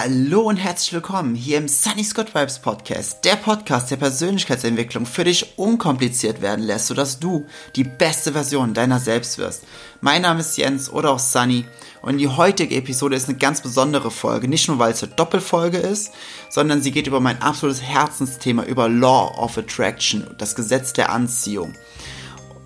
Hallo und herzlich willkommen hier im Sunny Scott Vibes Podcast, der Podcast der Persönlichkeitsentwicklung für dich unkompliziert werden lässt, sodass du die beste Version deiner selbst wirst. Mein Name ist Jens oder auch Sunny und die heutige Episode ist eine ganz besondere Folge, nicht nur weil es eine Doppelfolge ist, sondern sie geht über mein absolutes Herzensthema, über Law of Attraction, das Gesetz der Anziehung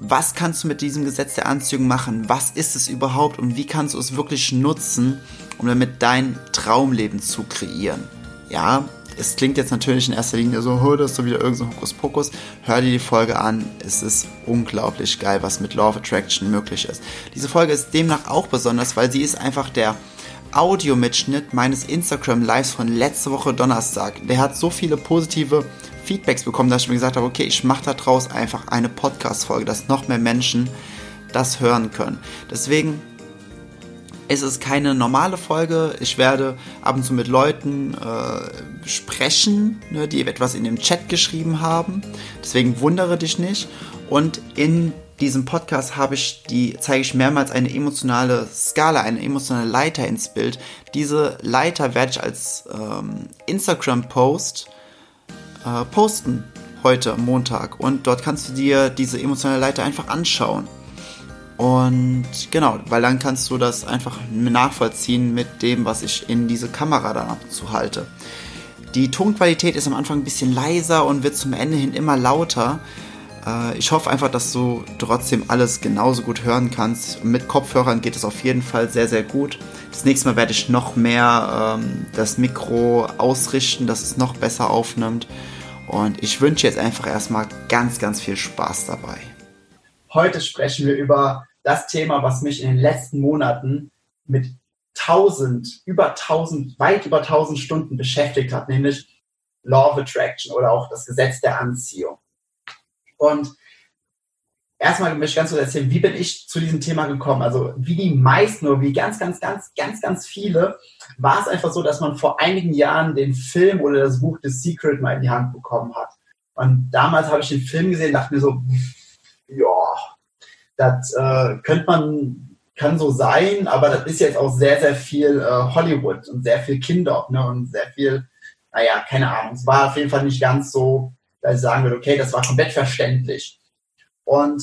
was kannst du mit diesem Gesetz der Anziehung machen? Was ist es überhaupt und wie kannst du es wirklich nutzen, um damit dein Traumleben zu kreieren? Ja, es klingt jetzt natürlich in erster Linie so, oh, das ist so wieder irgendein so Hokuspokus. Hör dir die Folge an. Es ist unglaublich geil, was mit Law of Attraction möglich ist. Diese Folge ist demnach auch besonders, weil sie ist einfach der Audiomitschnitt meines Instagram Lives von letzte Woche Donnerstag. Der hat so viele positive Feedbacks bekommen, dass ich mir gesagt habe, okay, ich mache daraus einfach eine Podcast-Folge, dass noch mehr Menschen das hören können. Deswegen ist es keine normale Folge. Ich werde ab und zu mit Leuten äh, sprechen, ne, die etwas in dem Chat geschrieben haben. Deswegen wundere dich nicht. Und in diesem Podcast habe ich die, zeige ich mehrmals eine emotionale Skala, eine emotionale Leiter ins Bild. Diese Leiter werde ich als ähm, Instagram-Post äh, posten heute Montag und dort kannst du dir diese emotionale Leiter einfach anschauen. Und genau, weil dann kannst du das einfach nachvollziehen mit dem, was ich in diese Kamera dann abzu halte. Die Tonqualität ist am Anfang ein bisschen leiser und wird zum Ende hin immer lauter. Äh, ich hoffe einfach, dass du trotzdem alles genauso gut hören kannst. Mit Kopfhörern geht es auf jeden Fall sehr, sehr gut. Das nächste Mal werde ich noch mehr ähm, das Mikro ausrichten, dass es noch besser aufnimmt. Und ich wünsche jetzt einfach erstmal ganz, ganz viel Spaß dabei. Heute sprechen wir über das Thema, was mich in den letzten Monaten mit 1000, über 1000, weit über 1000 Stunden beschäftigt hat, nämlich Law of Attraction oder auch das Gesetz der Anziehung. Und erstmal möchte ich ganz kurz erzählen, wie bin ich zu diesem Thema gekommen? Also wie die meisten oder wie ganz, ganz, ganz, ganz, ganz viele, war es einfach so, dass man vor einigen Jahren den Film oder das Buch The Secret mal in die Hand bekommen hat. Und damals habe ich den Film gesehen, dachte mir so, ja, das äh, könnte man, kann so sein, aber das ist jetzt auch sehr, sehr viel äh, Hollywood und sehr viel Kinder ne, und sehr viel, naja, keine Ahnung. Es war auf jeden Fall nicht ganz so, dass ich sagen würde, okay, das war komplett verständlich. Und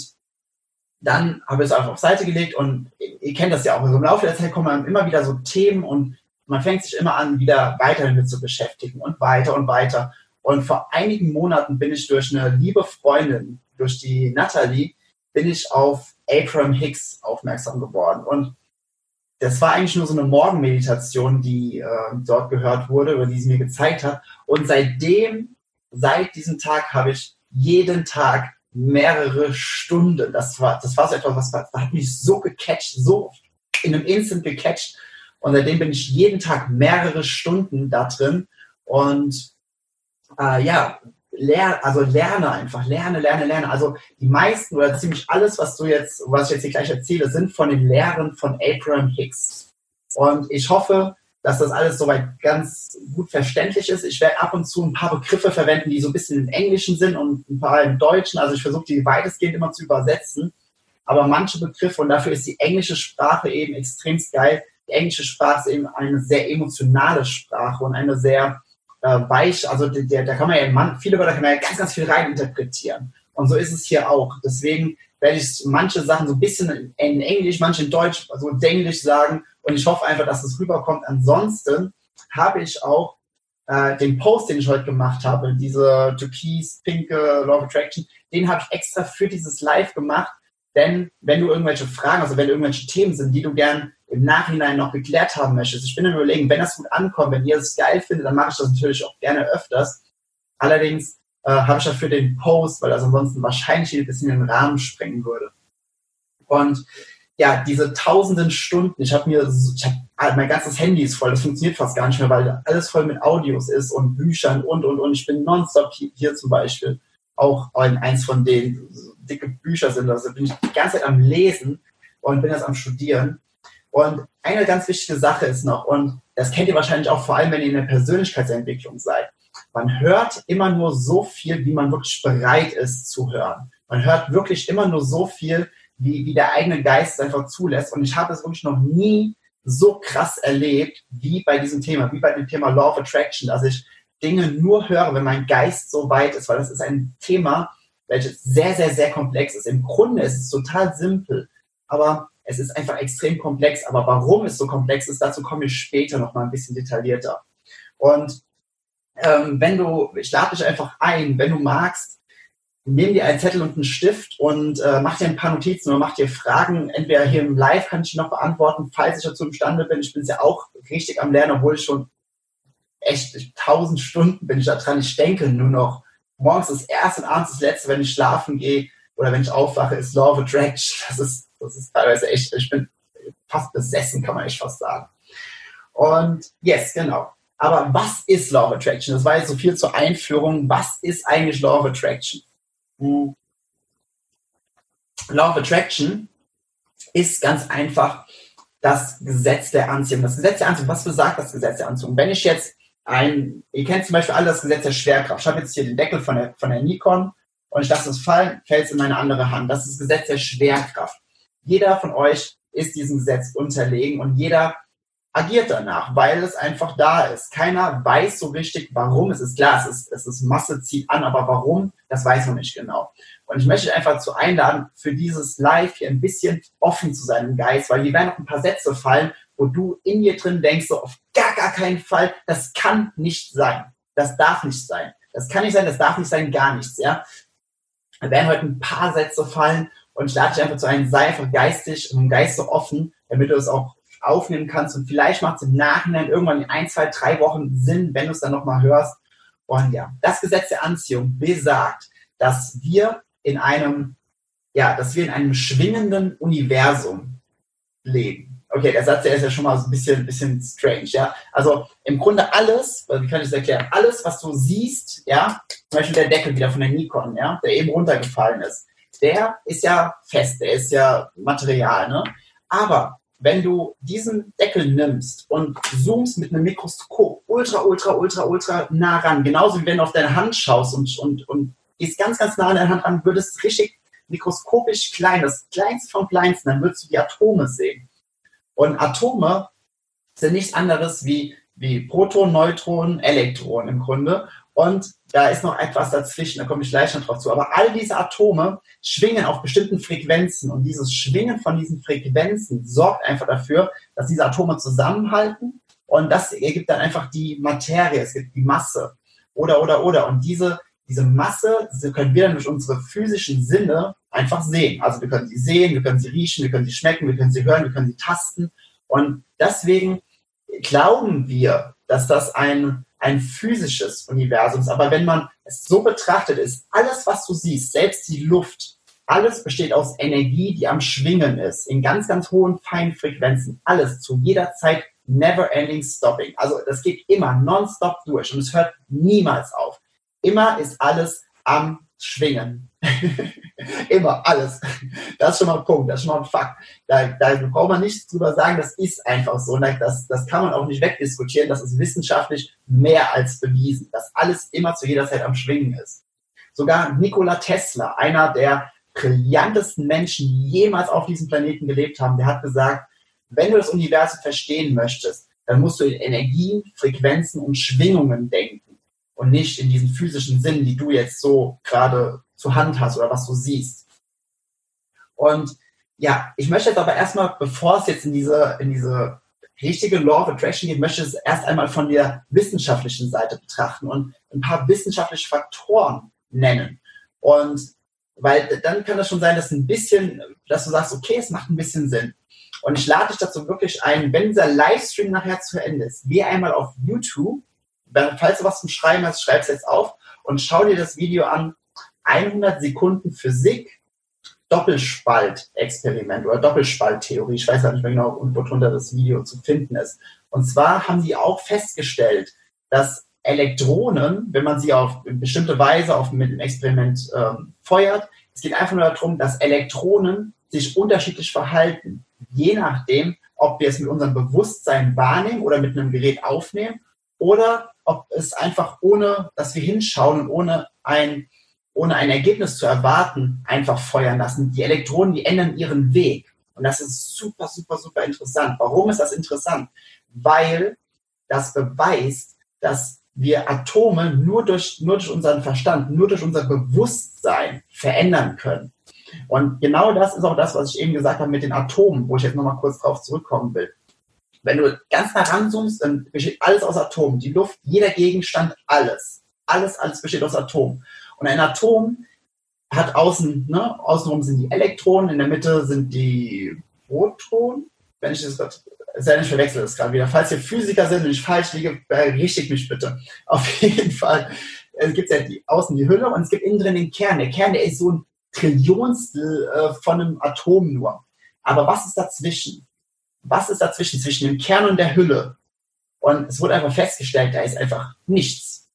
dann habe ich es einfach auf Seite gelegt und ihr kennt das ja auch. Also im Laufe der Zeit kommen immer wieder so Themen und man fängt sich immer an, wieder weiter damit zu beschäftigen und weiter und weiter. Und vor einigen Monaten bin ich durch eine liebe Freundin, durch die Natalie, bin ich auf Abraham Hicks aufmerksam geworden. Und das war eigentlich nur so eine Morgenmeditation, die äh, dort gehört wurde, oder die sie mir gezeigt hat. Und seitdem, seit diesem Tag, habe ich jeden Tag mehrere Stunden. Das war, das war so etwas, was hat mich so gecatcht, so in einem Instant gecatcht. Und seitdem bin ich jeden Tag mehrere Stunden da drin. Und äh, ja, lerne, also lerne einfach, lerne, lerne, lerne. Also die meisten oder ziemlich alles, was du jetzt, was ich jetzt hier gleich erzähle, sind von den Lehren von Abraham Hicks. Und ich hoffe, dass das alles soweit ganz gut verständlich ist. Ich werde ab und zu ein paar Begriffe verwenden, die so ein bisschen im Englischen sind und ein paar im Deutschen. Also ich versuche die weitestgehend immer zu übersetzen. Aber manche Begriffe, und dafür ist die englische Sprache eben extrem geil. Die englische Sprache ist eben eine sehr emotionale Sprache und eine sehr äh, weich, also der, da kann man ja, man, viele Wörter kann man ja ganz, ganz viel reininterpretieren. Und so ist es hier auch. Deswegen werde ich manche Sachen so ein bisschen in Englisch, manche in Deutsch, also Englisch sagen und ich hoffe einfach, dass es rüberkommt. Ansonsten habe ich auch äh, den Post, den ich heute gemacht habe, diese türkis, pinke Law of Attraction, den habe ich extra für dieses Live gemacht. Denn wenn du irgendwelche Fragen, also wenn irgendwelche Themen sind, die du gern im Nachhinein noch geklärt haben möchtest, ich bin dann überlegen, wenn das gut ankommt, wenn ihr es geil findet, dann mache ich das natürlich auch gerne öfters. Allerdings äh, habe ich dafür den Post, weil das ansonsten wahrscheinlich ein bisschen den Rahmen sprengen würde. Und ja, diese tausenden Stunden, ich habe mir, ich hab, ah, mein ganzes Handy ist voll, das funktioniert fast gar nicht mehr, weil alles voll mit Audios ist und Büchern und, und, und. Ich bin nonstop hier, zum Beispiel auch in eins von so dicke Bücher sind, also bin ich die ganze Zeit am Lesen und bin jetzt am Studieren. Und eine ganz wichtige Sache ist noch, und das kennt ihr wahrscheinlich auch vor allem, wenn ihr in der Persönlichkeitsentwicklung seid. Man hört immer nur so viel, wie man wirklich bereit ist zu hören. Man hört wirklich immer nur so viel, wie, wie der eigene Geist es einfach zulässt. Und ich habe es wirklich noch nie so krass erlebt, wie bei diesem Thema, wie bei dem Thema Law of Attraction, dass ich Dinge nur höre, wenn mein Geist so weit ist, weil das ist ein Thema, welches sehr, sehr, sehr komplex ist. Im Grunde ist es total simpel, aber es ist einfach extrem komplex. Aber warum es so komplex ist, dazu komme ich später noch mal ein bisschen detaillierter. Und ähm, wenn du, ich lade dich einfach ein, wenn du magst, nimm dir einen Zettel und einen Stift und äh, mach dir ein paar Notizen oder mach dir Fragen. Entweder hier im Live kann ich noch beantworten, falls ich dazu imstande bin. Ich bin es ja auch richtig am Lernen, obwohl ich schon echt tausend Stunden bin ich da dran. Ich denke nur noch, morgens das erste und abends das letzte, wenn ich schlafen gehe oder wenn ich aufwache, ist Law of Attraction. Das ist, das ist teilweise echt, ich bin fast besessen, kann man echt fast sagen. Und yes, genau. Aber was ist Law of Attraction? Das war jetzt so viel zur Einführung. Was ist eigentlich Law of Attraction? Hm. Law of Attraction ist ganz einfach das Gesetz der Anziehung. Das Gesetz der Anziehung, was besagt das Gesetz der Anziehung? Wenn ich jetzt ein, ihr kennt zum Beispiel alle das Gesetz der Schwerkraft. Ich habe jetzt hier den Deckel von der, von der Nikon und ich lasse es fallen, fällt es in meine andere Hand. Das ist das Gesetz der Schwerkraft. Jeder von euch ist diesem Gesetz unterlegen und jeder agiert danach, weil es einfach da ist. Keiner weiß so richtig, warum. Es ist klar, es ist, es ist Masse zieht an, aber warum, das weiß man nicht genau. Und ich möchte einfach zu einladen, für dieses Live hier ein bisschen offen zu sein im Geist, weil hier werden noch ein paar Sätze fallen, wo du in dir drin denkst, so auf gar, gar keinen Fall, das kann nicht sein. Das darf nicht sein. Das kann nicht sein, das darf nicht sein, gar nichts, ja. Da werden heute ein paar Sätze fallen und lade dich einfach zu einem, sei einfach geistig und Geist so offen, damit du es auch aufnehmen kannst und vielleicht macht es im Nachhinein irgendwann in ein, zwei, drei Wochen Sinn, wenn du es dann nochmal hörst. Und ja, das Gesetz der Anziehung besagt, dass wir in einem, ja, dass wir in einem schwingenden Universum leben. Okay, der Satz, der ist ja schon mal so ein bisschen, bisschen strange, ja. Also im Grunde alles, wie kann ich das erklären? Alles, was du siehst, ja, zum Beispiel der Deckel wieder von der Nikon, ja, der eben runtergefallen ist, der ist ja fest, der ist ja Material, ne? Aber wenn du diesen Deckel nimmst und zoomst mit einem Mikroskop ultra, ultra, ultra, ultra nah ran, genauso wie wenn du auf deine Hand schaust und, und, und gehst ganz, ganz nah an deine Hand ran, würdest richtig mikroskopisch klein, das kleinste vom kleinsten, dann würdest du die Atome sehen. Und Atome sind nichts anderes wie, wie Protonen, Neutronen, Elektronen im Grunde. Und da ist noch etwas dazwischen, da komme ich gleich noch drauf zu. Aber all diese Atome schwingen auf bestimmten Frequenzen und dieses Schwingen von diesen Frequenzen sorgt einfach dafür, dass diese Atome zusammenhalten und das ergibt dann einfach die Materie, es gibt die Masse oder, oder, oder. Und diese, diese Masse können wir dann durch unsere physischen Sinne einfach sehen. Also wir können sie sehen, wir können sie riechen, wir können sie schmecken, wir können sie hören, wir können sie tasten. Und deswegen glauben wir, dass das ein ein physisches Universum ist. Aber wenn man es so betrachtet, ist alles, was du siehst, selbst die Luft, alles besteht aus Energie, die am Schwingen ist, in ganz, ganz hohen, feinen Frequenzen. Alles zu jeder Zeit never ending stopping. Also das geht immer nonstop durch und es hört niemals auf. Immer ist alles am Schwingen. Immer, alles. Das ist schon mal ein Punkt, das ist schon mal ein Fakt. Da, da braucht man nichts drüber sagen, das ist einfach so. Das, das kann man auch nicht wegdiskutieren, das ist wissenschaftlich mehr als bewiesen, dass alles immer zu jeder Zeit am Schwingen ist. Sogar Nikola Tesla, einer der brillantesten Menschen, die jemals auf diesem Planeten gelebt haben, der hat gesagt, wenn du das Universum verstehen möchtest, dann musst du in Energien, Frequenzen und Schwingungen denken und nicht in diesen physischen Sinn, die du jetzt so gerade zur Hand hast oder was du siehst. Und ja, ich möchte jetzt aber erstmal, bevor es jetzt in diese, in diese richtige Law of Attraction geht, möchte ich es erst einmal von der wissenschaftlichen Seite betrachten und ein paar wissenschaftliche Faktoren nennen. Und weil dann kann es schon sein, dass ein bisschen, dass du sagst, okay, es macht ein bisschen Sinn. Und ich lade dich dazu wirklich ein, wenn dieser Livestream nachher zu Ende ist, geh einmal auf YouTube falls du was zum Schreiben hast, schreib es jetzt auf und schau dir das Video an. 100 Sekunden Physik, Doppelspaltexperiment oder Doppelspalttheorie. Ich weiß ja nicht mehr genau, worunter das Video zu finden ist. Und zwar haben sie auch festgestellt, dass Elektronen, wenn man sie auf bestimmte Weise auf, mit dem Experiment ähm, feuert, es geht einfach nur darum, dass Elektronen sich unterschiedlich verhalten, je nachdem, ob wir es mit unserem Bewusstsein wahrnehmen oder mit einem Gerät aufnehmen oder ob es einfach ohne, dass wir hinschauen und ohne ein, ohne ein Ergebnis zu erwarten, einfach feuern lassen. Die Elektronen, die ändern ihren Weg. Und das ist super, super, super interessant. Warum ist das interessant? Weil das beweist, dass wir Atome nur durch, nur durch unseren Verstand, nur durch unser Bewusstsein verändern können. Und genau das ist auch das, was ich eben gesagt habe mit den Atomen, wo ich jetzt nochmal kurz drauf zurückkommen will. Wenn du ganz nah ranzoomst, dann besteht alles aus Atomen. Die Luft, jeder Gegenstand, alles. Alles, alles besteht aus Atomen. Und ein Atom hat außen, ne, außenrum sind die Elektronen, in der Mitte sind die Protonen. Wenn ich das gerade, sehr nicht verwechsel das gerade wieder. Falls ihr Physiker sind und ich falsch liege, richtig mich bitte. Auf jeden Fall. Es gibt ja die, außen die Hülle und es gibt innen drin den Kern. Der Kern, der ist so ein Trillionstel äh, von einem Atom nur. Aber was ist dazwischen? Was ist dazwischen, zwischen dem Kern und der Hülle? Und es wurde einfach festgestellt, da ist einfach nichts.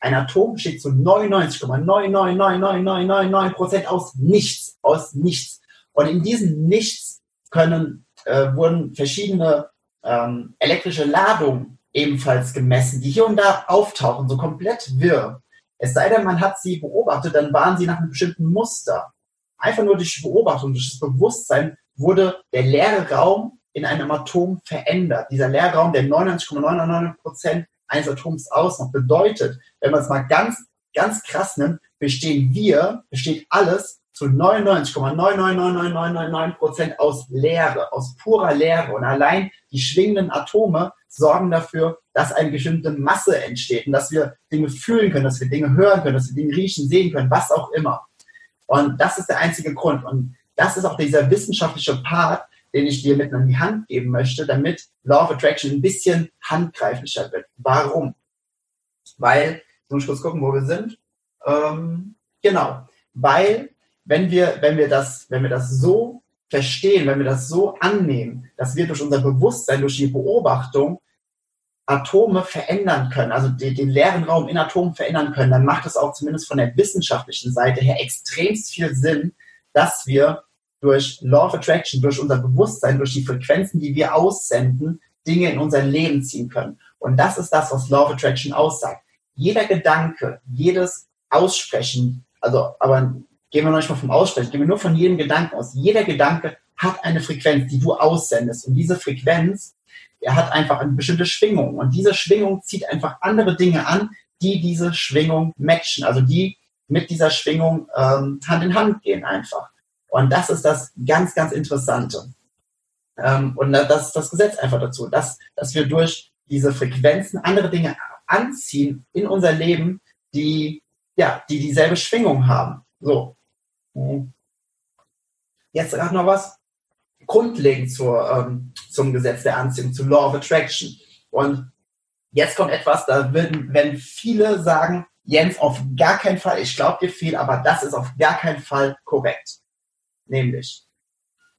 Ein Atom besteht zu 99,9999999 Prozent aus nichts, aus nichts. Und in diesem Nichts können, äh, wurden verschiedene ähm, elektrische Ladungen ebenfalls gemessen, die hier und da auftauchen, so komplett wirr. Es sei denn, man hat sie beobachtet, dann waren sie nach einem bestimmten Muster. Einfach nur durch Beobachtung, durch das Bewusstsein wurde der leere Raum in einem Atom verändert. Dieser Leerraum, der 99,99 Prozent eines Atoms ausmacht, bedeutet, wenn man es mal ganz, ganz krass nimmt, bestehen wir, besteht alles zu 99,99999 Prozent aus Leere, aus purer Leere. Und allein die schwingenden Atome sorgen dafür, dass eine bestimmte Masse entsteht und dass wir Dinge fühlen können, dass wir Dinge hören können, dass wir Dinge riechen, sehen können, was auch immer. Und das ist der einzige Grund. Und das ist auch dieser wissenschaftliche Part, den ich dir mit in die Hand geben möchte, damit Law of Attraction ein bisschen handgreiflicher wird. Warum? Weil, so muss ich kurz gucken, wo wir sind. Ähm, genau. Weil, wenn wir, wenn wir das, wenn wir das so verstehen, wenn wir das so annehmen, dass wir durch unser Bewusstsein, durch die Beobachtung Atome verändern können, also den, den leeren Raum in Atomen verändern können, dann macht es auch zumindest von der wissenschaftlichen Seite her extremst viel Sinn, dass wir durch Law of Attraction, durch unser Bewusstsein, durch die Frequenzen, die wir aussenden, Dinge in unser Leben ziehen können. Und das ist das, was Law of Attraction aussagt. Jeder Gedanke, jedes Aussprechen, also, aber gehen wir noch nicht mal vom Aussprechen, gehen wir nur von jedem Gedanken aus. Jeder Gedanke hat eine Frequenz, die du aussendest. Und diese Frequenz, er hat einfach eine bestimmte Schwingung. Und diese Schwingung zieht einfach andere Dinge an, die diese Schwingung matchen, also die mit dieser Schwingung ähm, Hand in Hand gehen einfach. Und das ist das ganz, ganz Interessante. Ähm, und das ist das Gesetz einfach dazu, dass, dass wir durch diese Frequenzen andere Dinge anziehen in unser Leben, die, ja, die dieselbe Schwingung haben. So. Jetzt gerade noch was grundlegend zur, ähm, zum Gesetz der Anziehung, zu Law of Attraction. Und jetzt kommt etwas, da würden, wenn viele sagen, Jens, auf gar keinen Fall, ich glaube dir viel, aber das ist auf gar keinen Fall korrekt. Nämlich,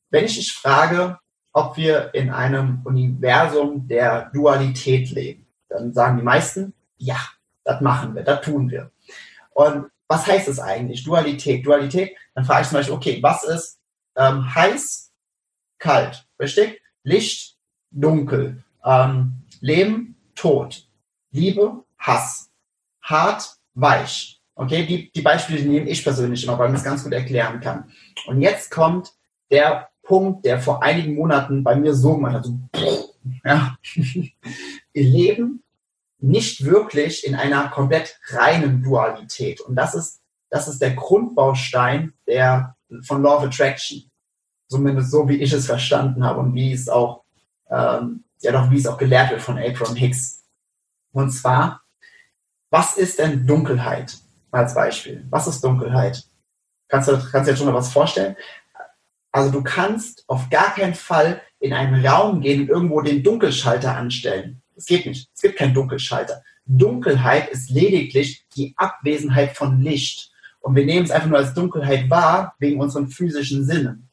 wenn ich dich frage, ob wir in einem Universum der Dualität leben, dann sagen die meisten, ja, das machen wir, das tun wir. Und was heißt es eigentlich? Dualität. Dualität, dann frage ich zum Beispiel, okay, was ist ähm, heiß, kalt, richtig? Licht, dunkel, ähm, Leben, Tod, Liebe, Hass, hart, weich, Okay, die, die Beispiele nehme ich persönlich immer, weil man es ganz gut erklären kann. Und jetzt kommt der Punkt, der vor einigen Monaten bei mir so gemacht hat. So, ja. Wir leben nicht wirklich in einer komplett reinen Dualität. Und das ist, das ist der Grundbaustein der, von Law of Attraction. Zumindest so, wie ich es verstanden habe und wie es auch, ähm, ja doch, wie es auch gelehrt wird von Abraham Hicks. Und zwar, was ist denn Dunkelheit? Als Beispiel. Was ist Dunkelheit? Kannst du, kannst dir schon mal was vorstellen? Also du kannst auf gar keinen Fall in einen Raum gehen und irgendwo den Dunkelschalter anstellen. Es geht nicht. Es gibt keinen Dunkelschalter. Dunkelheit ist lediglich die Abwesenheit von Licht. Und wir nehmen es einfach nur als Dunkelheit wahr, wegen unseren physischen Sinnen.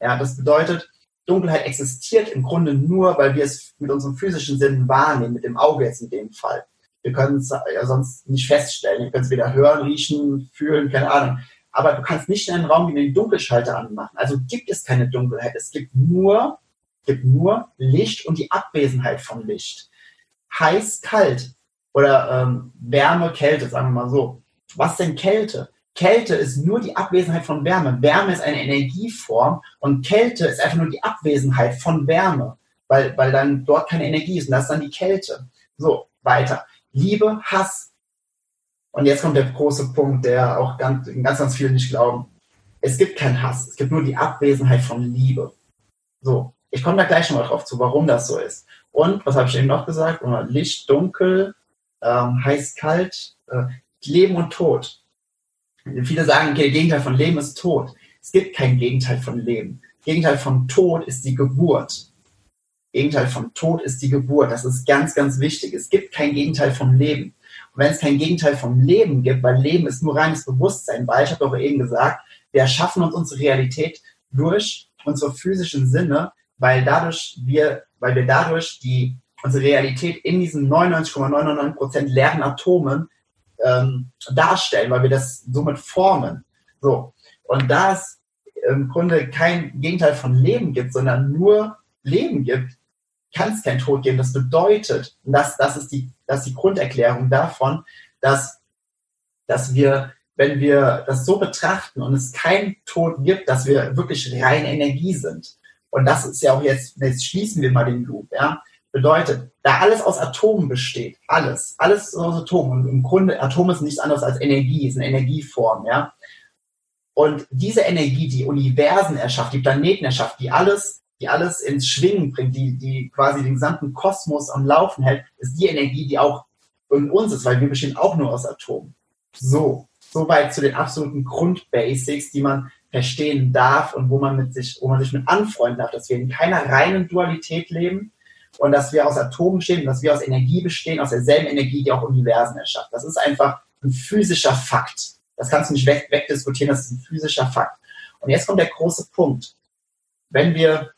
Ja, das bedeutet, Dunkelheit existiert im Grunde nur, weil wir es mit unseren physischen Sinnen wahrnehmen, mit dem Auge jetzt in dem Fall. Wir können es ja sonst nicht feststellen. Wir können es weder hören, riechen, fühlen, keine Ahnung. Aber du kannst nicht in einen Raum wie den Dunkelschalter anmachen. Also gibt es keine Dunkelheit. Es gibt nur, gibt nur Licht und die Abwesenheit von Licht. Heiß, kalt oder ähm, Wärme, Kälte, sagen wir mal so. Was denn Kälte? Kälte ist nur die Abwesenheit von Wärme. Wärme ist eine Energieform und Kälte ist einfach nur die Abwesenheit von Wärme, weil, weil dann dort keine Energie ist und das ist dann die Kälte. So, weiter. Liebe, Hass. Und jetzt kommt der große Punkt, der auch ganz, ganz, ganz viele nicht glauben. Es gibt keinen Hass, es gibt nur die Abwesenheit von Liebe. So, ich komme da gleich noch mal drauf zu, warum das so ist. Und was habe ich eben noch gesagt? Licht, dunkel, ähm, heiß, kalt, äh, Leben und Tod. Viele sagen, okay, Gegenteil von Leben ist Tod. Es gibt kein Gegenteil von Leben. Gegenteil von Tod ist die Geburt. Gegenteil von Tod ist die Geburt. Das ist ganz, ganz wichtig. Es gibt kein Gegenteil vom Leben. Und wenn es kein Gegenteil vom Leben gibt, weil Leben ist nur reines Bewusstsein, weil ich habe doch eben gesagt, wir erschaffen uns unsere Realität durch unsere physischen Sinne, weil dadurch wir, weil wir dadurch die unsere Realität in diesen 99,999% leeren Atomen ähm, darstellen, weil wir das somit formen. So. Und da es im Grunde kein Gegenteil von Leben gibt, sondern nur Leben gibt, kann es kein Tod geben. Das bedeutet, und das, das, ist die, das ist die Grunderklärung davon, dass, dass wir, wenn wir das so betrachten und es keinen Tod gibt, dass wir wirklich rein Energie sind. Und das ist ja auch jetzt, jetzt schließen wir mal den Loop, ja. Bedeutet, da alles aus Atomen besteht, alles, alles aus Atomen. Und im Grunde, Atome ist nichts anderes als Energie, ist eine Energieform, ja. Und diese Energie, die Universen erschafft, die Planeten erschafft, die alles, die alles ins Schwingen bringt, die, die quasi den gesamten Kosmos am Laufen hält, ist die Energie, die auch in uns ist, weil wir bestehen auch nur aus Atomen. So, soweit zu den absoluten Grundbasics, die man verstehen darf und wo man mit sich, wo man sich mit anfreunden darf, dass wir in keiner reinen Dualität leben, und dass wir aus Atomen bestehen, dass wir aus Energie bestehen, aus derselben Energie, die auch Universen erschafft. Das ist einfach ein physischer Fakt. Das kannst du nicht weg, wegdiskutieren, das ist ein physischer Fakt. Und jetzt kommt der große Punkt. Wenn wir,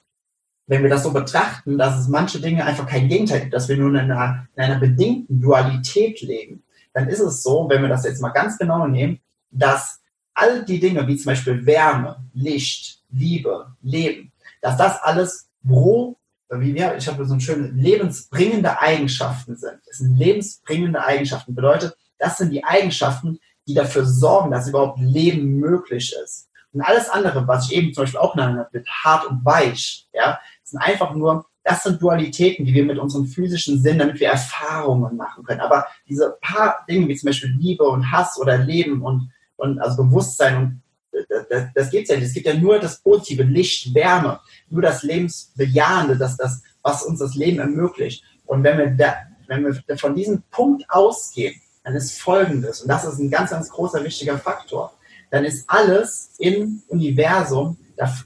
wenn wir das so betrachten, dass es manche Dinge einfach kein Gegenteil gibt, dass wir nur in einer, in einer bedingten Dualität leben, dann ist es so, wenn wir das jetzt mal ganz genau nehmen, dass all die Dinge, wie zum Beispiel Wärme, Licht, Liebe, Leben, dass das alles pro wie wir, ich habe so ein schönes lebensbringende Eigenschaften sind. Das sind lebensbringende Eigenschaften. Bedeutet, das sind die Eigenschaften, die dafür sorgen, dass überhaupt Leben möglich ist. Und alles andere, was ich eben zum Beispiel auch genannt habe, mit hart und weich, ja, sind einfach nur, das sind Dualitäten, die wir mit unserem physischen Sinn, damit wir Erfahrungen machen können. Aber diese paar Dinge, wie zum Beispiel Liebe und Hass oder Leben und, und also Bewusstsein und das, das geht ja nicht. Es gibt ja nur das Positive, Licht, Wärme, nur das Lebensbejahende, das, das, was uns das Leben ermöglicht. Und wenn wir, da, wenn wir von diesem Punkt ausgehen, dann ist Folgendes, und das ist ein ganz, ganz großer, wichtiger Faktor, dann ist alles im Universum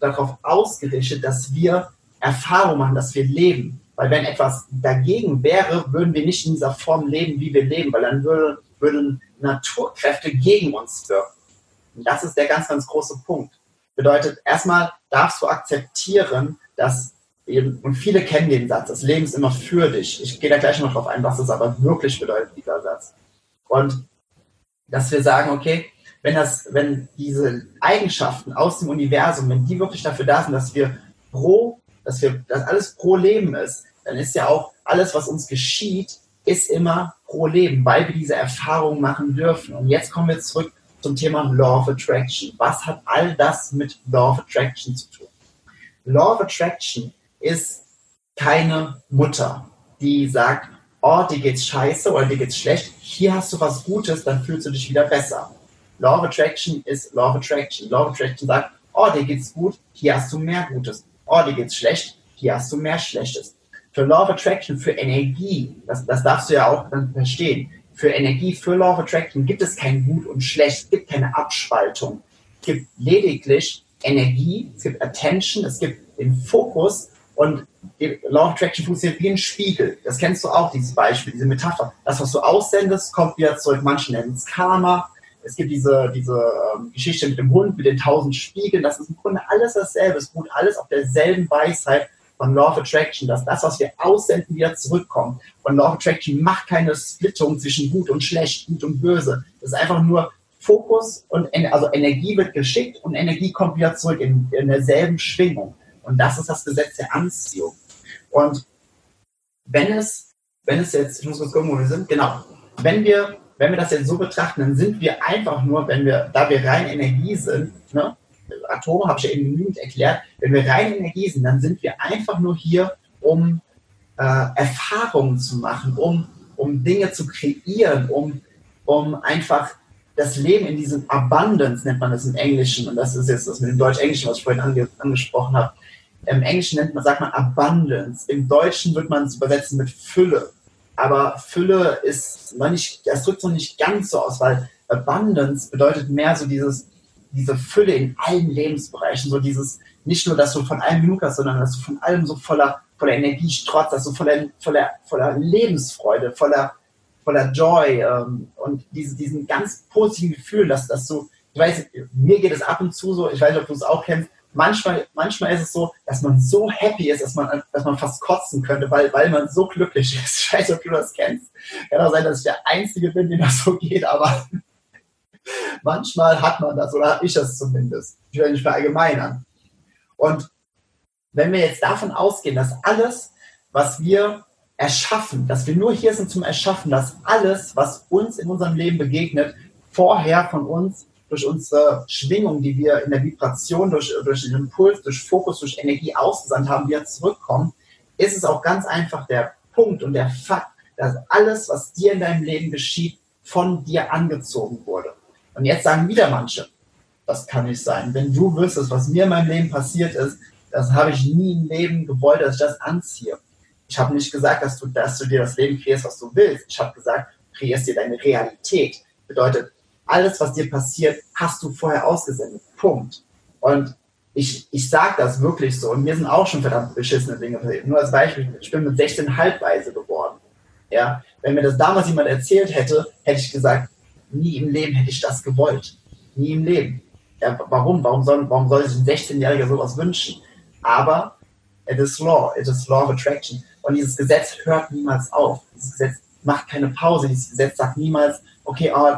darauf ausgerichtet, dass wir Erfahrung machen, dass wir leben. Weil wenn etwas dagegen wäre, würden wir nicht in dieser Form leben, wie wir leben, weil dann würde, würden Naturkräfte gegen uns wirken. Und das ist der ganz, ganz große Punkt. Bedeutet, erstmal darfst du akzeptieren, dass eben, und viele kennen den Satz, das Leben ist immer für dich. Ich gehe da gleich noch drauf ein, was das aber wirklich bedeutet, dieser Satz. Und dass wir sagen, okay, wenn das, wenn diese Eigenschaften aus dem Universum, wenn die wirklich dafür da sind, dass wir pro, dass wir, dass alles pro Leben ist, dann ist ja auch alles, was uns geschieht, ist immer pro Leben, weil wir diese Erfahrung machen dürfen. Und jetzt kommen wir zurück zum Thema Law of Attraction. Was hat all das mit Law of Attraction zu tun? Law of Attraction ist keine Mutter, die sagt, oh, dir geht's scheiße oder dir geht's schlecht, hier hast du was Gutes, dann fühlst du dich wieder besser. Law of Attraction ist Law of Attraction. Law of Attraction sagt, oh, dir geht's gut, hier hast du mehr Gutes. Oh, dir geht's schlecht, hier hast du mehr Schlechtes. Für Law of Attraction, für Energie, das, das darfst du ja auch dann verstehen, für Energie, für Law of Attraction gibt es kein Gut und Schlecht, es gibt keine Abspaltung. Es gibt lediglich Energie, es gibt Attention, es gibt den Fokus und Law of Attraction funktioniert wie ein Spiegel. Das kennst du auch, dieses Beispiel, diese Metapher. Das, was du aussendest, kommt wieder zurück. Manche nennen es Karma. Es gibt diese, diese ähm, Geschichte mit dem Hund, mit den tausend Spiegeln. Das ist im Grunde alles dasselbe. Es beruht alles auf derselben Weisheit von Law of Attraction, dass das, was wir aussenden, wieder zurückkommt. Und Law of Attraction macht keine Splittung zwischen gut und schlecht, gut und böse. Das ist einfach nur Fokus und also Energie wird geschickt und Energie kommt wieder zurück in, in derselben Schwingung. Und das ist das Gesetz der Anziehung. Und wenn es, wenn es jetzt, ich muss kurz gucken, wo wir sind, genau, wenn wir wenn wir das jetzt so betrachten, dann sind wir einfach nur, wenn wir, da wir rein Energie sind, ne, Atome habe ich ja eben genügend erklärt, wenn wir rein Energie sind, dann sind wir einfach nur hier, um äh, Erfahrungen zu machen, um, um Dinge zu kreieren, um, um einfach das Leben in diesem Abundance, nennt man das im Englischen, und das ist jetzt das mit dem Deutsch-Englischen, was ich vorhin ange angesprochen habe. Im Englischen nennt man, sagt man Abundance. Im Deutschen wird man es übersetzen mit Fülle. Aber Fülle ist noch nicht, das drückt noch nicht ganz so aus, weil Abundance bedeutet mehr so dieses, diese Fülle in allen Lebensbereichen, so dieses, nicht nur, dass du von allem genug hast, sondern dass du von allem so voller, voller Energie strotzt, dass du voller, voller, voller Lebensfreude, voller, voller Joy ähm, und diese, diesen ganz positiven Gefühlen, dass, dass du, ich weiß, mir geht es ab und zu so, ich weiß nicht, ob du es auch kennst, manchmal, manchmal ist es so, dass man so happy ist, dass man, dass man fast kotzen könnte, weil, weil man so glücklich ist. Nicht, ob du das kennst. Kann auch sein, dass ich der Einzige bin, dem das so geht, aber manchmal hat man das oder habe ich das zumindest. Ich will nicht verallgemeinern. Und wenn wir jetzt davon ausgehen, dass alles, was wir erschaffen, dass wir nur hier sind zum Erschaffen, dass alles, was uns in unserem Leben begegnet, vorher von uns durch unsere Schwingung, die wir in der Vibration, durch, durch den Impuls, durch Fokus, durch Energie ausgesandt haben, wieder zurückkommen, ist es auch ganz einfach der Punkt und der Fakt, dass alles, was dir in deinem Leben geschieht, von dir angezogen wurde. Und jetzt sagen wieder manche, das kann nicht sein. Wenn du wüsstest, was mir in meinem Leben passiert ist, das habe ich nie im Leben gewollt, dass ich das anziehe. Ich habe nicht gesagt, dass du, dass du dir das Leben kreierst, was du willst. Ich habe gesagt, kreierst dir deine Realität. Bedeutet, alles, was dir passiert, hast du vorher ausgesendet. Punkt. Und ich, ich sage das wirklich so. Und mir sind auch schon verdammt beschissene Dinge passiert. Nur als Beispiel, ich bin mit 16 halbweise geworden. Ja, wenn mir das damals jemand erzählt hätte, hätte ich gesagt, nie im Leben hätte ich das gewollt. Nie im Leben. Ja, warum? Warum soll, warum soll sich ein 16-Jähriger sowas wünschen? Aber it is law, it is law of attraction. Und dieses Gesetz hört niemals auf. Dieses Gesetz macht keine Pause. Dieses Gesetz sagt niemals, okay, oh,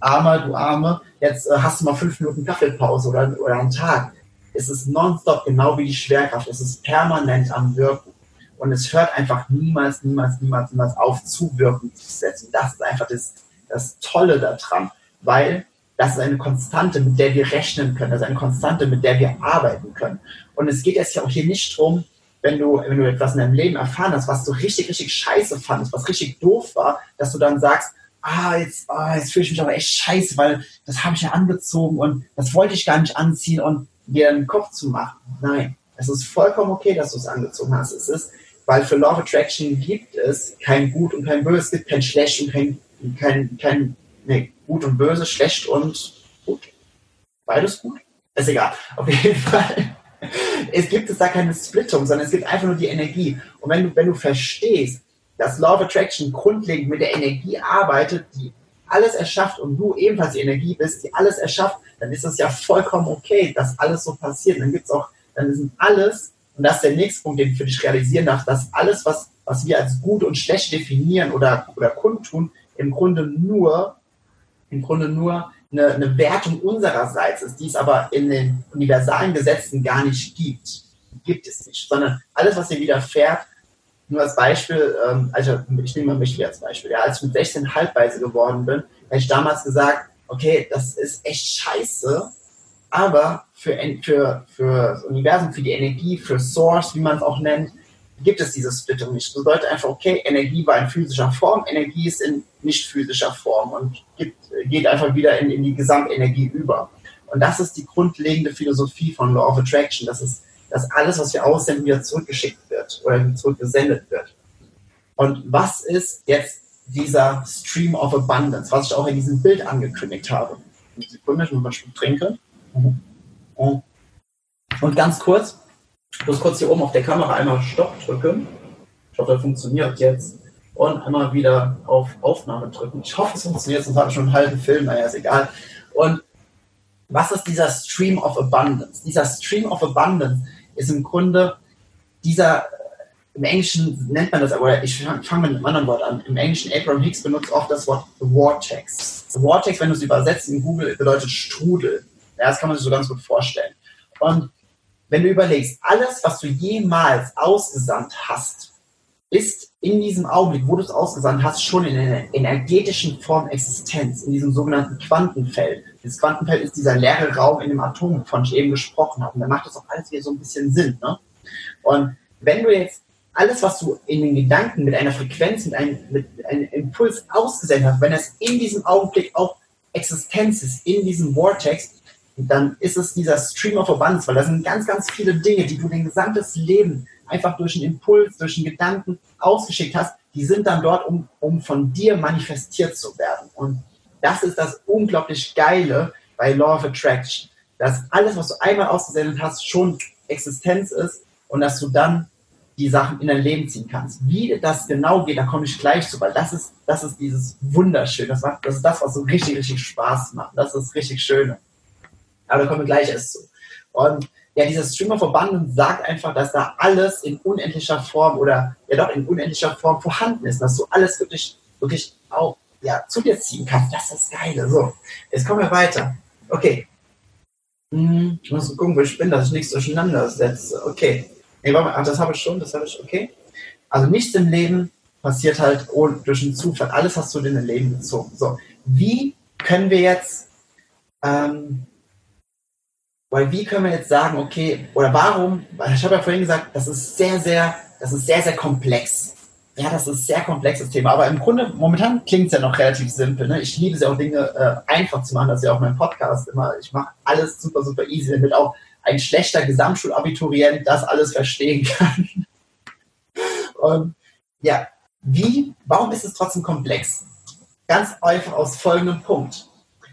Armer, du Arme, jetzt äh, hast du mal fünf Minuten Kaffeepause oder, oder einen Tag. Es ist nonstop, genau wie die Schwerkraft. Es ist permanent am Wirken. Und es hört einfach niemals, niemals, niemals, niemals auf zu wirken zu setzen. Das ist einfach das, das Tolle daran, weil das ist eine Konstante, mit der wir rechnen können. Das ist eine Konstante, mit der wir arbeiten können. Und es geht jetzt ja auch hier nicht darum, wenn du, wenn du etwas in deinem Leben erfahren hast, was du richtig, richtig scheiße fandest, was richtig doof war, dass du dann sagst, ah, jetzt, ah, jetzt fühle ich mich aber echt scheiße, weil das habe ich ja angezogen und das wollte ich gar nicht anziehen und dir den Kopf zu machen. Nein, es ist vollkommen okay, dass du es angezogen hast. Es ist, weil für of Attraction gibt es kein Gut und kein Böse, es gibt kein Schlecht und kein, kein, kein nee, Gut und Böse, Schlecht und Gut. Beides gut? Ist egal. Auf jeden Fall. Es gibt es da keine Splittung, sondern es gibt einfach nur die Energie. Und wenn du, wenn du verstehst, dass Law of Attraction grundlegend mit der Energie arbeitet, die alles erschafft und du ebenfalls die Energie bist, die alles erschafft, dann ist das ja vollkommen okay, dass alles so passiert. Dann gibt es auch, dann sind alles, und das ist der nächste Punkt, den ich für dich realisieren darf, dass alles, was, was wir als gut und schlecht definieren oder, oder kundtun, im Grunde nur, im Grunde nur eine, eine Wertung unsererseits ist, die es aber in den universalen Gesetzen gar nicht gibt. Gibt es nicht, sondern alles, was dir widerfährt, nur als Beispiel, ähm, also ich nehme mich wieder als Beispiel. Ja, als ich mit 16 halbweise geworden bin, habe ich damals gesagt, okay, das ist echt scheiße, aber für, für, für das Universum, für die Energie, für Source, wie man es auch nennt, gibt es diese Splittung nicht. Das bedeutet einfach, okay, Energie war in physischer Form, Energie ist in nicht physischer Form und gibt, geht einfach wieder in, in die Gesamtenergie über. Und das ist die grundlegende Philosophie von Law of Attraction. Das ist dass alles, was wir aussenden, wieder zurückgeschickt wird oder zurückgesendet wird. Und was ist jetzt dieser Stream of Abundance, was ich auch in diesem Bild angekündigt habe? Eine Sekunde, ich muss mal Schluck trinken. Und ganz kurz, ich muss kurz hier oben auf der Kamera einmal Stopp drücken. Ich hoffe, das funktioniert jetzt. Und einmal wieder auf Aufnahme drücken. Ich hoffe, es funktioniert, sonst habe ich schon einen halben Film, naja, ist egal. Und was ist dieser Stream of Abundance? Dieser Stream of Abundance ist im Grunde dieser, im Englischen nennt man das, aber ich fange mit einem anderen Wort an. Im Englischen, Abraham Hicks benutzt oft das Wort Vortex. Vortex, wenn du es übersetzt in Google, bedeutet Strudel. Ja, das kann man sich so ganz gut vorstellen. Und wenn du überlegst, alles, was du jemals ausgesandt hast, ist in diesem Augenblick, wo du es ausgesandt hast, schon in einer energetischen Form Existenz, in diesem sogenannten Quantenfeld. Das Quantenfeld ist dieser leere Raum in dem Atom, von ich eben gesprochen habe. Und da macht das auch alles wieder so ein bisschen Sinn. Ne? Und wenn du jetzt alles, was du in den Gedanken mit einer Frequenz, mit einem, mit einem Impuls ausgesendet hast, wenn es in diesem Augenblick auch Existenz ist, in diesem Vortex, dann ist es dieser Stream of Abundance, weil da sind ganz, ganz viele Dinge, die du dein gesamtes Leben einfach durch einen Impuls, durch einen Gedanken ausgeschickt hast, die sind dann dort, um, um von dir manifestiert zu werden. Und das ist das unglaublich Geile bei Law of Attraction, dass alles, was du einmal ausgesendet hast, schon Existenz ist und dass du dann die Sachen in dein Leben ziehen kannst. Wie das genau geht, da komme ich gleich zu, weil das ist, das ist dieses Wunderschön. Das, macht, das ist das, was so richtig, richtig Spaß macht. Das ist richtig Schöne. Aber da kommen wir gleich erst zu. Und ja, dieser Stream of Abundance sagt einfach, dass da alles in unendlicher Form oder ja doch in unendlicher Form vorhanden ist, dass du alles wirklich, wirklich auch ja, zu dir ziehen kannst. Das ist das Geile. So, jetzt kommen wir weiter. Okay. Hm, ich muss gucken, wo ich bin, dass ich nichts durcheinander setze. Okay. Nee, warte mal, das habe ich schon, das habe ich, okay. Also nichts im Leben passiert halt durch einen Zufall. Alles hast du in dein Leben gezogen. So, wie können wir jetzt ähm, weil wie können wir jetzt sagen, okay, oder warum, ich habe ja vorhin gesagt, das ist sehr, sehr, das ist sehr, sehr komplex. Ja, das ist ein sehr komplexes Thema, aber im Grunde, momentan klingt es ja noch relativ simpel. Ne? Ich liebe es ja auch, Dinge äh, einfach zu machen, das ist ja auch mein Podcast immer. Ich mache alles super, super easy, damit auch ein schlechter Gesamtschulabiturient das alles verstehen kann. Und ja, wie, warum ist es trotzdem komplex? Ganz einfach aus folgendem Punkt.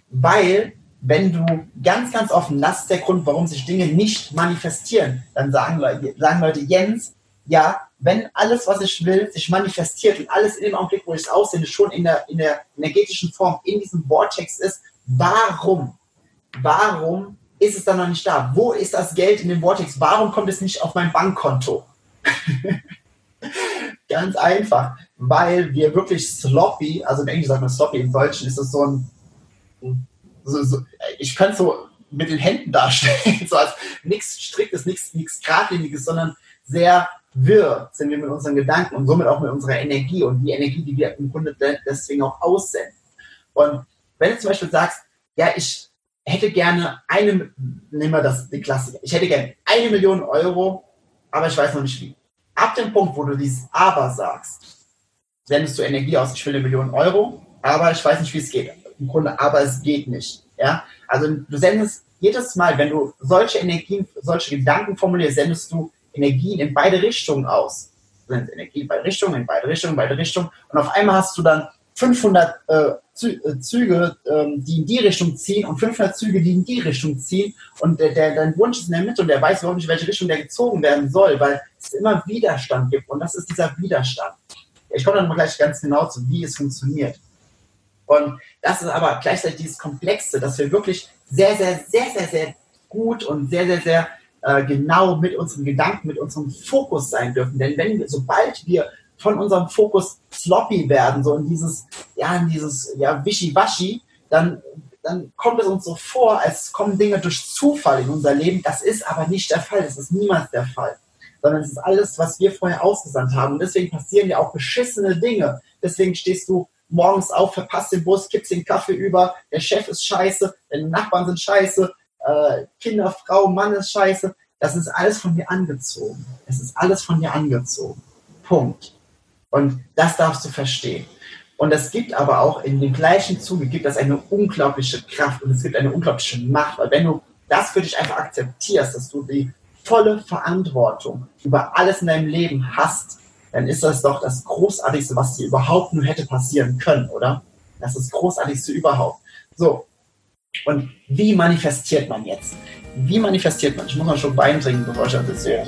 Weil wenn du ganz, ganz offen, das ist der Grund, warum sich Dinge nicht manifestieren, dann sagen Leute, sagen Leute, Jens, ja, wenn alles, was ich will, sich manifestiert und alles in dem Augenblick, wo ich es aussende, schon in der, in der energetischen Form, in diesem Vortex ist, warum? Warum ist es dann noch nicht da? Wo ist das Geld in dem Vortex? Warum kommt es nicht auf mein Bankkonto? Ganz einfach, weil wir wirklich sloppy, also im Englischen sagt man sloppy, im Deutschen ist es so ein so, so, ich könnte es so mit den Händen darstellen, so als nichts Striktes, nichts, nichts Gradliniges, sondern sehr wirr sind wir mit unseren Gedanken und somit auch mit unserer Energie und die Energie, die wir im Grunde deswegen auch aussenden. Und wenn du zum Beispiel sagst, ja, ich hätte gerne eine, nehmen wir das, die Klassiker, ich hätte gerne eine Million Euro, aber ich weiß noch nicht wie. Ab dem Punkt, wo du dieses Aber sagst, sendest du Energie aus, ich will eine Million Euro, aber ich weiß nicht, wie es geht im Grunde, aber es geht nicht. Ja? Also du sendest jedes Mal, wenn du solche Energien, solche Gedanken formulierst, sendest du Energien in beide Richtungen aus. Du sendest Energie in beide Richtungen, in beide Richtungen, in beide Richtungen. Und auf einmal hast du dann 500 äh, äh, Züge, ähm, die in die Richtung ziehen und 500 Züge, die in die Richtung ziehen. Und der, der, dein Wunsch ist in der Mitte und der weiß überhaupt nicht, welche Richtung der gezogen werden soll, weil es immer Widerstand gibt. Und das ist dieser Widerstand. Ich komme dann mal gleich ganz genau zu, wie es funktioniert. Und das ist aber gleichzeitig dieses Komplexe, dass wir wirklich sehr, sehr, sehr, sehr, sehr gut und sehr, sehr, sehr äh, genau mit unseren Gedanken, mit unserem Fokus sein dürfen. Denn wenn wir, sobald wir von unserem Fokus sloppy werden, so in dieses, ja, in dieses, ja, wischiwaschi, dann, dann kommt es uns so vor, als kommen Dinge durch Zufall in unser Leben. Das ist aber nicht der Fall. Das ist niemals der Fall. Sondern es ist alles, was wir vorher ausgesandt haben. Und deswegen passieren ja auch beschissene Dinge. Deswegen stehst du morgens auf, verpasst den Bus, kippst den Kaffee über, der Chef ist scheiße, deine Nachbarn sind scheiße, äh, Kinder, Frau, Mann ist scheiße. Das ist alles von dir angezogen. Es ist alles von dir angezogen. Punkt. Und das darfst du verstehen. Und es gibt aber auch in dem gleichen Zuge gibt es eine unglaubliche Kraft und es gibt eine unglaubliche Macht, weil wenn du das für dich einfach akzeptierst, dass du die volle Verantwortung über alles in deinem Leben hast, dann ist das doch das Großartigste, was dir überhaupt nur hätte passieren können, oder? Das ist das Großartigste überhaupt. So. Und wie manifestiert man jetzt? Wie manifestiert man? Ich muss mal schon Wein trinken, bevor ich das erzähle.